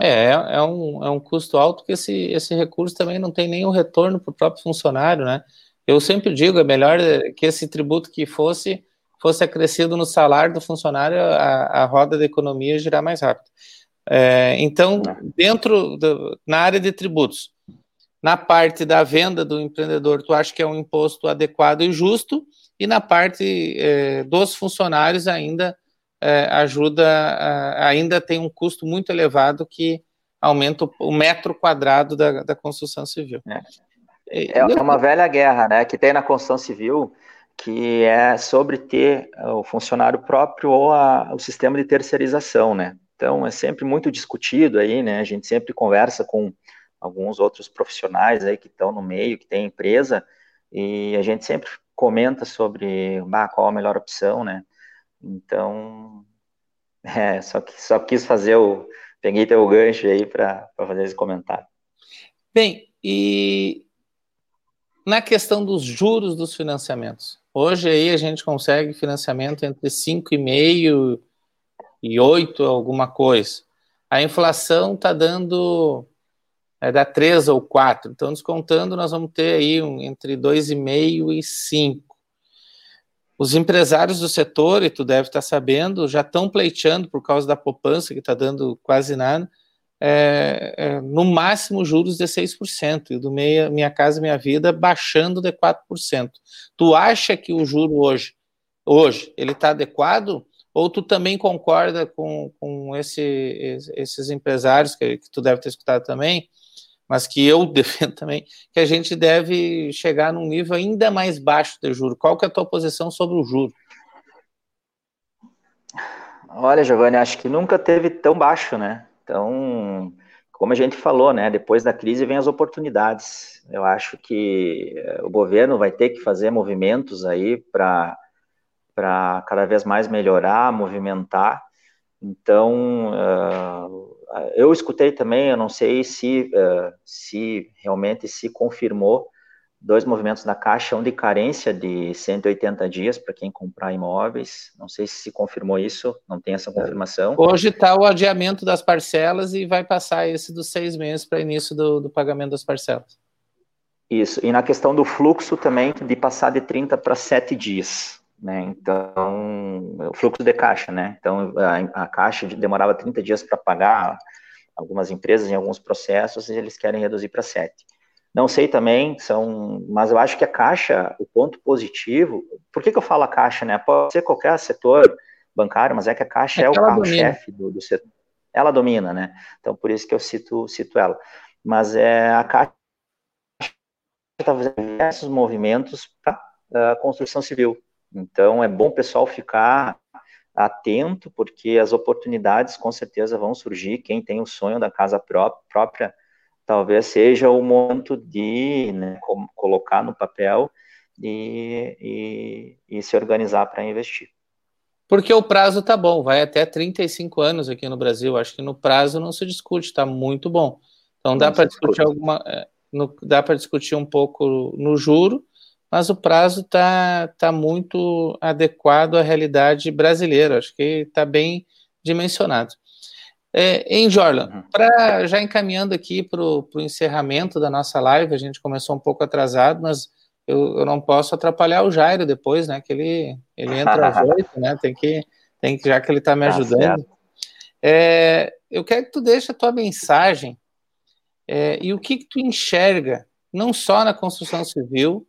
É, é um, é um custo alto que esse, esse recurso também não tem nenhum retorno para o próprio funcionário, né? Eu sempre digo, é melhor que esse tributo que fosse fosse acrescido no salário do funcionário, a, a roda da economia girar mais rápido. É, então, dentro, do, na área de tributos, na parte da venda do empreendedor, tu acha que é um imposto adequado e justo, e na parte é, dos funcionários ainda é, ajuda, ainda tem um custo muito elevado que aumenta o, o metro quadrado da, da construção civil. É. é uma velha guerra, né, que tem na construção civil, que é sobre ter o funcionário próprio ou a, o sistema de terceirização, né. Então, é sempre muito discutido aí, né, a gente sempre conversa com alguns outros profissionais aí que estão no meio, que tem empresa, e a gente sempre comenta sobre qual a melhor opção, né, então, é, só, que, só quis fazer o. Peguei teu gancho aí para fazer esse comentário. Bem, e na questão dos juros dos financiamentos. Hoje aí a gente consegue financiamento entre 5,5 e 8, alguma coisa. a inflação está dando é, dá 3 ou 4. Então, descontando, nós vamos ter aí um, entre 2,5 e 5. Os empresários do setor, e tu deve estar sabendo, já estão pleiteando por causa da poupança, que está dando quase nada, é, é, no máximo juros de 6%, e do meia, Minha Casa Minha Vida baixando de 4%. Tu acha que o juro hoje, hoje ele está adequado? Ou tu também concorda com, com esse, esses empresários, que, que tu deve ter escutado também, mas que eu defendo também, que a gente deve chegar num nível ainda mais baixo de juro. Qual que é a tua posição sobre o juro? Olha, Giovanni, acho que nunca teve tão baixo, né? Então, como a gente falou, né? Depois da crise vem as oportunidades. Eu acho que eh, o governo vai ter que fazer movimentos aí para para cada vez mais melhorar, movimentar. Então, uh, eu escutei também, eu não sei se, uh, se realmente se confirmou dois movimentos da Caixa, um de carência de 180 dias para quem comprar imóveis. Não sei se se confirmou isso, não tem essa confirmação. Hoje está o adiamento das parcelas e vai passar esse dos seis meses para início do, do, pagamento das parcelas. Isso, e na questão do fluxo também, de passar de 30 para 7 dias. Né? Então, o fluxo de caixa, né? Então, a, a caixa demorava 30 dias para pagar algumas empresas em alguns processos e eles querem reduzir para 7. Não sei também, são, mas eu acho que a caixa, o ponto positivo, por que, que eu falo a caixa, né? Pode ser qualquer setor bancário, mas é que a caixa é, é o carro-chefe do, do setor. Ela domina, né? Então, por isso que eu cito, cito ela. Mas é a caixa está fazendo diversos movimentos para a construção civil. Então, é bom o pessoal ficar atento, porque as oportunidades com certeza vão surgir. Quem tem o sonho da casa própria, talvez seja o momento de né, colocar no papel e, e, e se organizar para investir. Porque o prazo tá bom, vai até 35 anos aqui no Brasil. Acho que no prazo não se discute, está muito bom. Então dá para discutir alguma, é, no, dá para discutir um pouco no juro, mas o prazo está tá muito adequado à realidade brasileira, acho que está bem dimensionado. É, em Jorlan, uhum. para já encaminhando aqui para o encerramento da nossa live, a gente começou um pouco atrasado, mas eu, eu não posso atrapalhar o Jairo depois, né? Que ele, ele entra às oito, né? Tem que, tem que, já que ele está me tá ajudando. É, eu quero que tu deixe a tua mensagem é, e o que, que tu enxerga, não só na construção civil,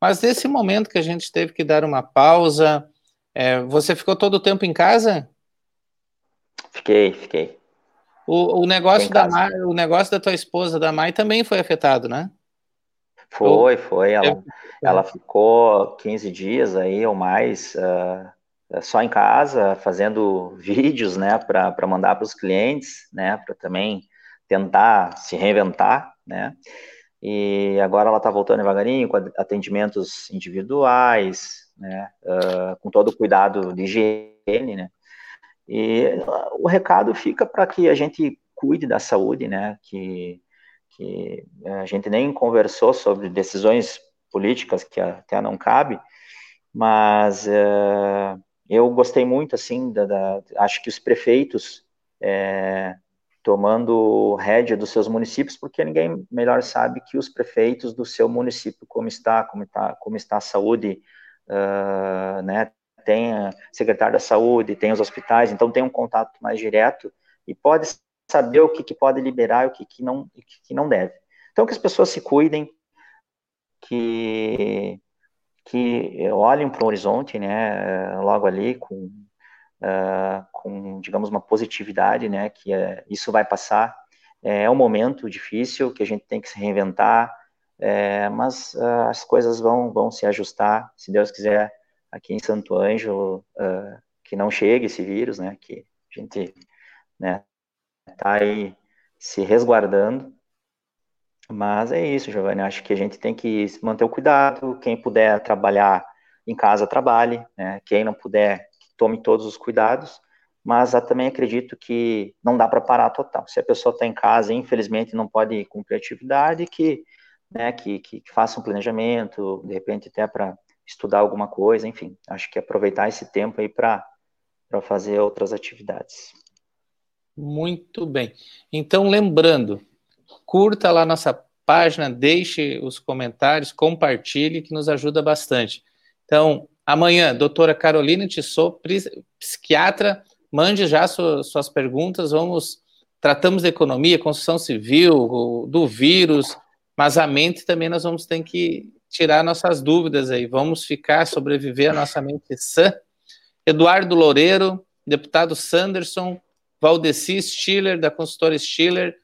mas nesse momento que a gente teve que dar uma pausa, é, você ficou todo o tempo em casa? Fiquei, fiquei. O, o negócio da Mai, o negócio da tua esposa, da Mai, também foi afetado, né? Foi, foi. Ela, ela ficou 15 dias aí ou mais uh, só em casa, fazendo vídeos, né, para mandar para os clientes, né, para também tentar se reinventar, né e agora ela está voltando devagarinho com atendimentos individuais, né, uh, com todo o cuidado de higiene, né, e o recado fica para que a gente cuide da saúde, né, que, que a gente nem conversou sobre decisões políticas que até não cabe, mas uh, eu gostei muito, assim, da, da, acho que os prefeitos é, tomando rédea dos seus municípios, porque ninguém melhor sabe que os prefeitos do seu município, como está, como está, como está a saúde, uh, né, tem a secretário da saúde, tem os hospitais, então tem um contato mais direto e pode saber o que, que pode liberar e o que, que, não, que, que não deve. Então, que as pessoas se cuidem, que, que olhem para o horizonte, né, logo ali, com uh, com, digamos, uma positividade, né, que é, isso vai passar. É, é um momento difícil que a gente tem que se reinventar, é, mas uh, as coisas vão, vão se ajustar, se Deus quiser, aqui em Santo Ângelo, uh, que não chegue esse vírus, né, que a gente, né, tá aí se resguardando, mas é isso, Giovanni, acho que a gente tem que manter o cuidado, quem puder trabalhar em casa, trabalhe, né, quem não puder, tome todos os cuidados, mas também acredito que não dá para parar total. Se a pessoa está em casa, infelizmente não pode cumprir atividade, que, né, que, que, que faça um planejamento, de repente até para estudar alguma coisa, enfim, acho que aproveitar esse tempo aí para fazer outras atividades. Muito bem. Então, lembrando, curta lá nossa página, deixe os comentários, compartilhe, que nos ajuda bastante. Então, amanhã, doutora Carolina Tissot, psiquiatra, mande já suas, perguntas, vamos, tratamos da economia, construção civil, do vírus, mas a mente também nós vamos ter que tirar nossas dúvidas aí, vamos ficar, sobreviver a nossa mente sã. Eduardo Loureiro, deputado Sanderson, Valdeci Stiller, da consultora Stiller,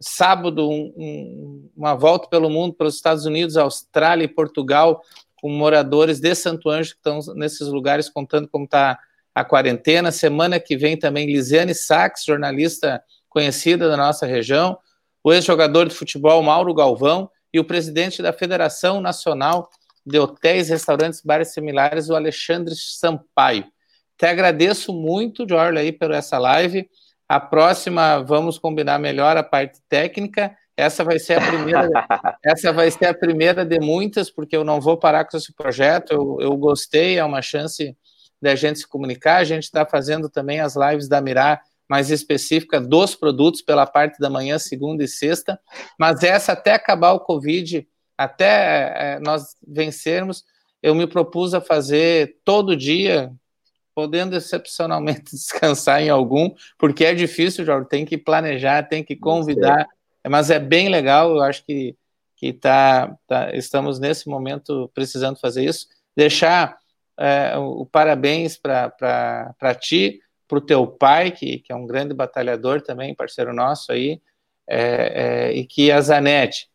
sábado um, um, uma volta pelo mundo, pelos Estados Unidos, Austrália e Portugal, com moradores de Santo Anjo que estão nesses lugares contando como está a quarentena. Semana que vem também Lisiane Sachs, jornalista conhecida da nossa região, o ex-jogador de futebol Mauro Galvão e o presidente da Federação Nacional de Hotéis, Restaurantes, Bares Similares, o Alexandre Sampaio. Te agradeço muito, Jorge, aí, por essa live. A próxima vamos combinar melhor a parte técnica. Essa vai ser a primeira, essa vai ser a primeira de muitas, porque eu não vou parar com esse projeto. Eu, eu gostei, é uma chance da gente se comunicar. A gente está fazendo também as lives da Mirar mais específica dos produtos pela parte da manhã, segunda e sexta. Mas essa até acabar o Covid, até é, nós vencermos, eu me propus a fazer todo dia, podendo excepcionalmente descansar em algum, porque é difícil, Jorge, tem que planejar, tem que convidar, mas é bem legal, eu acho que, que tá, tá estamos nesse momento precisando fazer isso. Deixar é, o, o, parabéns para ti, para o teu pai, que, que é um grande batalhador também, parceiro nosso aí, é, é, e que a Zanete,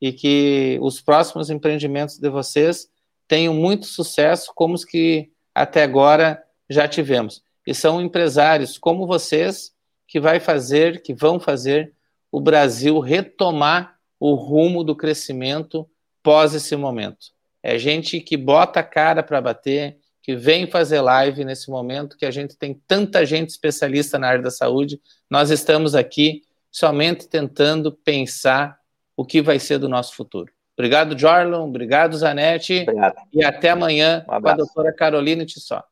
e que os próximos empreendimentos de vocês tenham muito sucesso, como os que até agora já tivemos. E são empresários como vocês que vai fazer, que vão fazer o Brasil retomar o rumo do crescimento pós esse momento. É gente que bota a cara para bater, que vem fazer live nesse momento, que a gente tem tanta gente especialista na área da saúde. Nós estamos aqui somente tentando pensar o que vai ser do nosso futuro. Obrigado, Jorlon. Obrigado, Zanetti. Obrigado. E até amanhã um com a doutora Carolina Tissot.